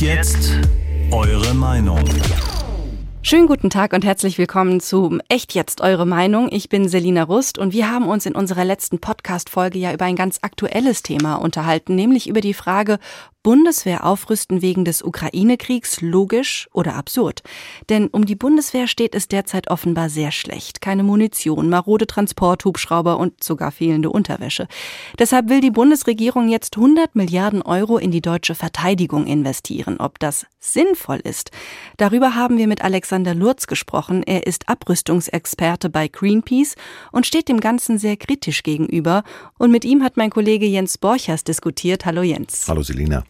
Jetzt? Eure Meinung. Schönen guten Tag und herzlich willkommen zu Echt jetzt eure Meinung. Ich bin Selina Rust und wir haben uns in unserer letzten Podcast-Folge ja über ein ganz aktuelles Thema unterhalten, nämlich über die Frage, Bundeswehr aufrüsten wegen des Ukraine-Kriegs logisch oder absurd? Denn um die Bundeswehr steht es derzeit offenbar sehr schlecht. Keine Munition, marode Transporthubschrauber und sogar fehlende Unterwäsche. Deshalb will die Bundesregierung jetzt 100 Milliarden Euro in die deutsche Verteidigung investieren. Ob das sinnvoll ist? Darüber haben wir mit Alexander Lurz gesprochen. Er ist Abrüstungsexperte bei Greenpeace und steht dem Ganzen sehr kritisch gegenüber. Und mit ihm hat mein Kollege Jens Borchers diskutiert. Hallo Jens. Hallo Selina.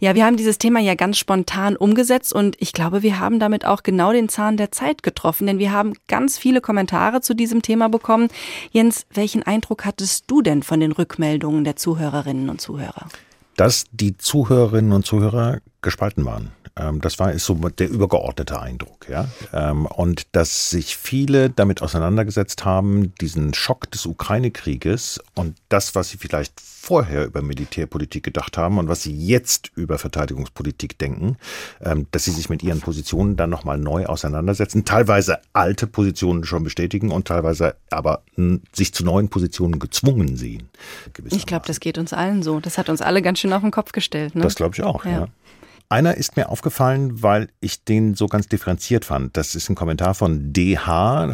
Ja, wir haben dieses Thema ja ganz spontan umgesetzt und ich glaube, wir haben damit auch genau den Zahn der Zeit getroffen, denn wir haben ganz viele Kommentare zu diesem Thema bekommen. Jens, welchen Eindruck hattest du denn von den Rückmeldungen der Zuhörerinnen und Zuhörer? Dass die Zuhörerinnen und Zuhörer gespalten waren. Ähm, das war ist so der übergeordnete Eindruck, ja. Ähm, und dass sich viele damit auseinandergesetzt haben, diesen Schock des Ukraine-Krieges und das, was sie vielleicht vorher über Militärpolitik gedacht haben und was sie jetzt über Verteidigungspolitik denken, ähm, dass sie sich mit ihren Positionen dann nochmal neu auseinandersetzen, teilweise alte Positionen schon bestätigen und teilweise aber sich zu neuen Positionen gezwungen sehen. Ich glaube, das geht uns allen so. Das hat uns alle ganz schön auf den Kopf gestellt. Ne? Das glaube ich auch, ja. ja. Einer ist mir aufgefallen, weil ich den so ganz differenziert fand. Das ist ein Kommentar von DH,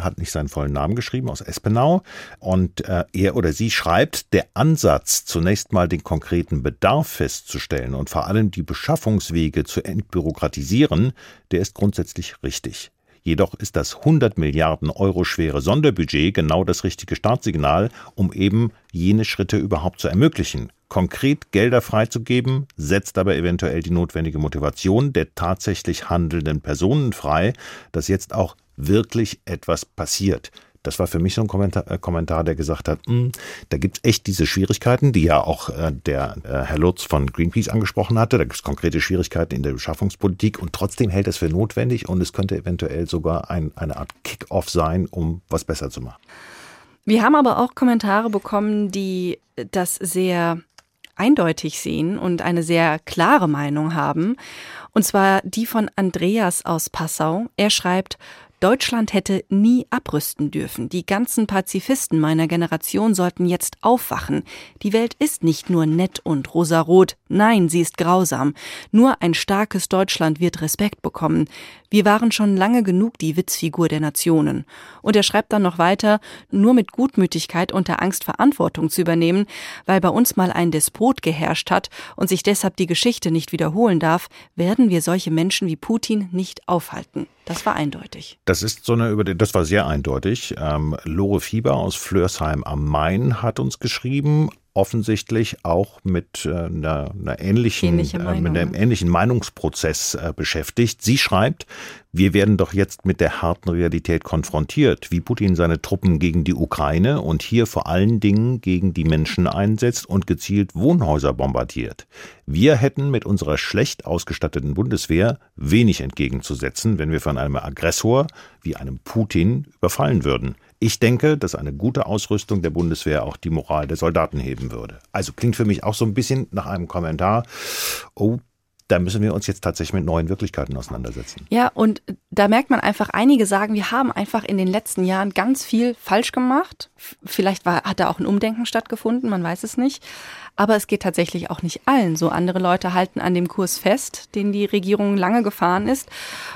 hat nicht seinen vollen Namen geschrieben, aus Espenau. Und äh, er oder sie schreibt, der Ansatz, zunächst mal den konkreten Bedarf festzustellen und vor allem die Beschaffungswege zu entbürokratisieren, der ist grundsätzlich richtig. Jedoch ist das 100 Milliarden Euro schwere Sonderbudget genau das richtige Startsignal, um eben jene Schritte überhaupt zu ermöglichen. Konkret Gelder freizugeben, setzt aber eventuell die notwendige Motivation der tatsächlich handelnden Personen frei, dass jetzt auch wirklich etwas passiert. Das war für mich so ein Kommentar, äh, Kommentar der gesagt hat, hm, da gibt es echt diese Schwierigkeiten, die ja auch äh, der äh, Herr Lutz von Greenpeace angesprochen hatte. Da gibt es konkrete Schwierigkeiten in der Beschaffungspolitik und trotzdem hält es für notwendig und es könnte eventuell sogar ein, eine Art Kick-off sein, um was besser zu machen. Wir haben aber auch Kommentare bekommen, die das sehr eindeutig sehen und eine sehr klare Meinung haben. Und zwar die von Andreas aus Passau. Er schreibt, Deutschland hätte nie abrüsten dürfen. Die ganzen Pazifisten meiner Generation sollten jetzt aufwachen. Die Welt ist nicht nur nett und rosarot. Nein, sie ist grausam. Nur ein starkes Deutschland wird Respekt bekommen. Wir waren schon lange genug die Witzfigur der Nationen. Und er schreibt dann noch weiter, nur mit Gutmütigkeit und der Angst Verantwortung zu übernehmen, weil bei uns mal ein Despot geherrscht hat und sich deshalb die Geschichte nicht wiederholen darf, werden wir solche Menschen wie Putin nicht aufhalten. Das war eindeutig. Das ist so eine, das war sehr eindeutig. Ähm, Lore Fieber aus Flörsheim am Main hat uns geschrieben, offensichtlich auch mit äh, einer, einer ähnlichen, äh, mit einem ähnlichen Meinungsprozess äh, beschäftigt. Sie schreibt, wir werden doch jetzt mit der harten Realität konfrontiert, wie Putin seine Truppen gegen die Ukraine und hier vor allen Dingen gegen die Menschen einsetzt und gezielt Wohnhäuser bombardiert. Wir hätten mit unserer schlecht ausgestatteten Bundeswehr wenig entgegenzusetzen, wenn wir von einem Aggressor wie einem Putin überfallen würden. Ich denke, dass eine gute Ausrüstung der Bundeswehr auch die Moral der Soldaten heben würde. Also klingt für mich auch so ein bisschen nach einem Kommentar, oh, da müssen wir uns jetzt tatsächlich mit neuen Wirklichkeiten auseinandersetzen. Ja, und da merkt man einfach, einige sagen, wir haben einfach in den letzten Jahren ganz viel falsch gemacht. Vielleicht war, hat da auch ein Umdenken stattgefunden, man weiß es nicht. Aber es geht tatsächlich auch nicht allen so. Andere Leute halten an dem Kurs fest, den die Regierung lange gefahren ist,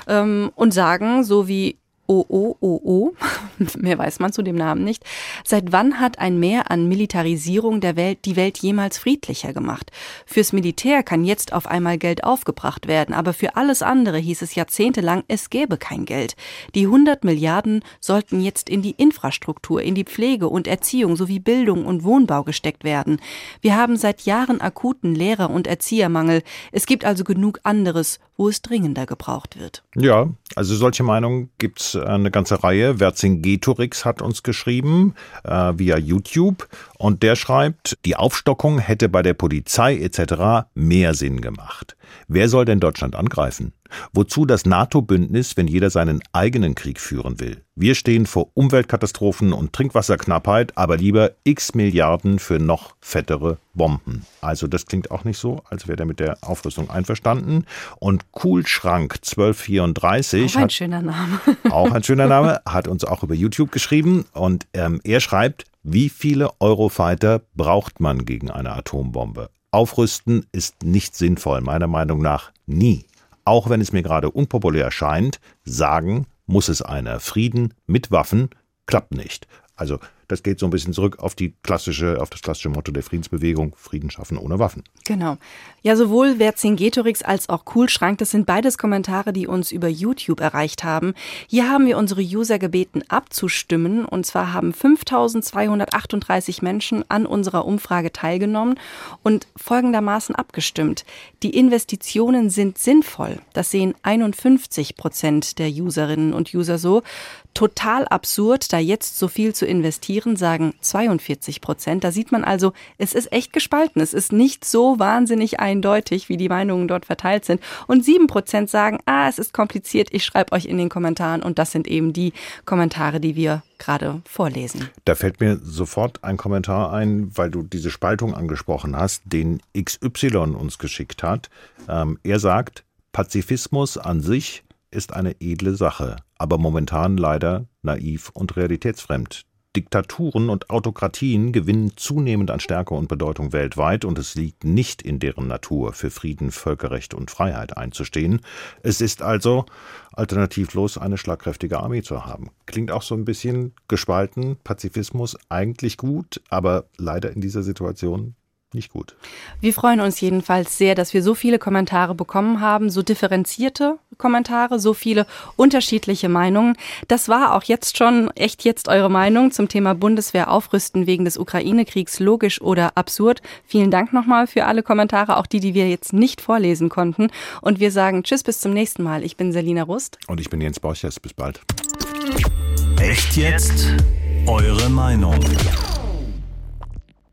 ähm, und sagen, so wie OOOO, mehr weiß man zu dem Namen nicht. Seit wann hat ein Mehr an Militarisierung der Welt die Welt jemals friedlicher gemacht? Fürs Militär kann jetzt auf einmal Geld aufgebracht werden, aber für alles andere hieß es jahrzehntelang, es gäbe kein Geld. Die 100 Milliarden sollten jetzt in die Infrastruktur, in die Pflege und Erziehung sowie Bildung und Wohnbau gesteckt werden. Wir haben seit Jahren akuten Lehrer- und Erziehermangel. Es gibt also genug anderes, wo es dringender gebraucht wird. Ja, also solche Meinungen gibt's eine ganze Reihe. Vercingetorix hat uns geschrieben äh, via YouTube und der schreibt, die Aufstockung hätte bei der Polizei etc. mehr Sinn gemacht. Wer soll denn Deutschland angreifen? Wozu das NATO-Bündnis, wenn jeder seinen eigenen Krieg führen will? Wir stehen vor Umweltkatastrophen und Trinkwasserknappheit, aber lieber x Milliarden für noch fettere Bomben. Also das klingt auch nicht so, als wäre der mit der Aufrüstung einverstanden. Und Kühlschrank 1234 auch ein hat, schöner Name. auch ein schöner Name, hat uns auch über YouTube geschrieben und ähm, er schreibt, wie viele Eurofighter braucht man gegen eine Atombombe? Aufrüsten ist nicht sinnvoll, meiner Meinung nach nie. Auch wenn es mir gerade unpopulär scheint, sagen muss es einer. Frieden mit Waffen klappt nicht. Also das geht so ein bisschen zurück auf die klassische, auf das klassische Motto der Friedensbewegung, Frieden schaffen ohne Waffen. Genau. Ja, sowohl Vercingetorix als auch Coolschrank, das sind beides Kommentare, die uns über YouTube erreicht haben. Hier haben wir unsere User gebeten, abzustimmen. Und zwar haben 5238 Menschen an unserer Umfrage teilgenommen und folgendermaßen abgestimmt. Die Investitionen sind sinnvoll. Das sehen 51 Prozent der Userinnen und User so. Total absurd, da jetzt so viel zu investieren, sagen 42 Prozent. Da sieht man also, es ist echt gespalten. Es ist nicht so wahnsinnig eindeutig, wie die Meinungen dort verteilt sind. Und sieben Prozent sagen, ah, es ist kompliziert, ich schreibe euch in den Kommentaren. Und das sind eben die Kommentare, die wir gerade vorlesen. Da fällt mir sofort ein Kommentar ein, weil du diese Spaltung angesprochen hast, den XY uns geschickt hat. Ähm, er sagt, Pazifismus an sich ist eine edle Sache, aber momentan leider naiv und realitätsfremd. Diktaturen und Autokratien gewinnen zunehmend an Stärke und Bedeutung weltweit und es liegt nicht in deren Natur, für Frieden, Völkerrecht und Freiheit einzustehen. Es ist also alternativlos, eine schlagkräftige Armee zu haben. Klingt auch so ein bisschen gespalten, Pazifismus eigentlich gut, aber leider in dieser Situation nicht gut. Wir freuen uns jedenfalls sehr, dass wir so viele Kommentare bekommen haben, so differenzierte Kommentare, so viele unterschiedliche Meinungen. Das war auch jetzt schon echt jetzt eure Meinung zum Thema Bundeswehr aufrüsten wegen des Ukraine-Kriegs logisch oder absurd. Vielen Dank nochmal für alle Kommentare, auch die, die wir jetzt nicht vorlesen konnten. Und wir sagen Tschüss, bis zum nächsten Mal. Ich bin Selina Rust. Und ich bin Jens Borchers. Bis bald. Echt jetzt? Eure Meinung.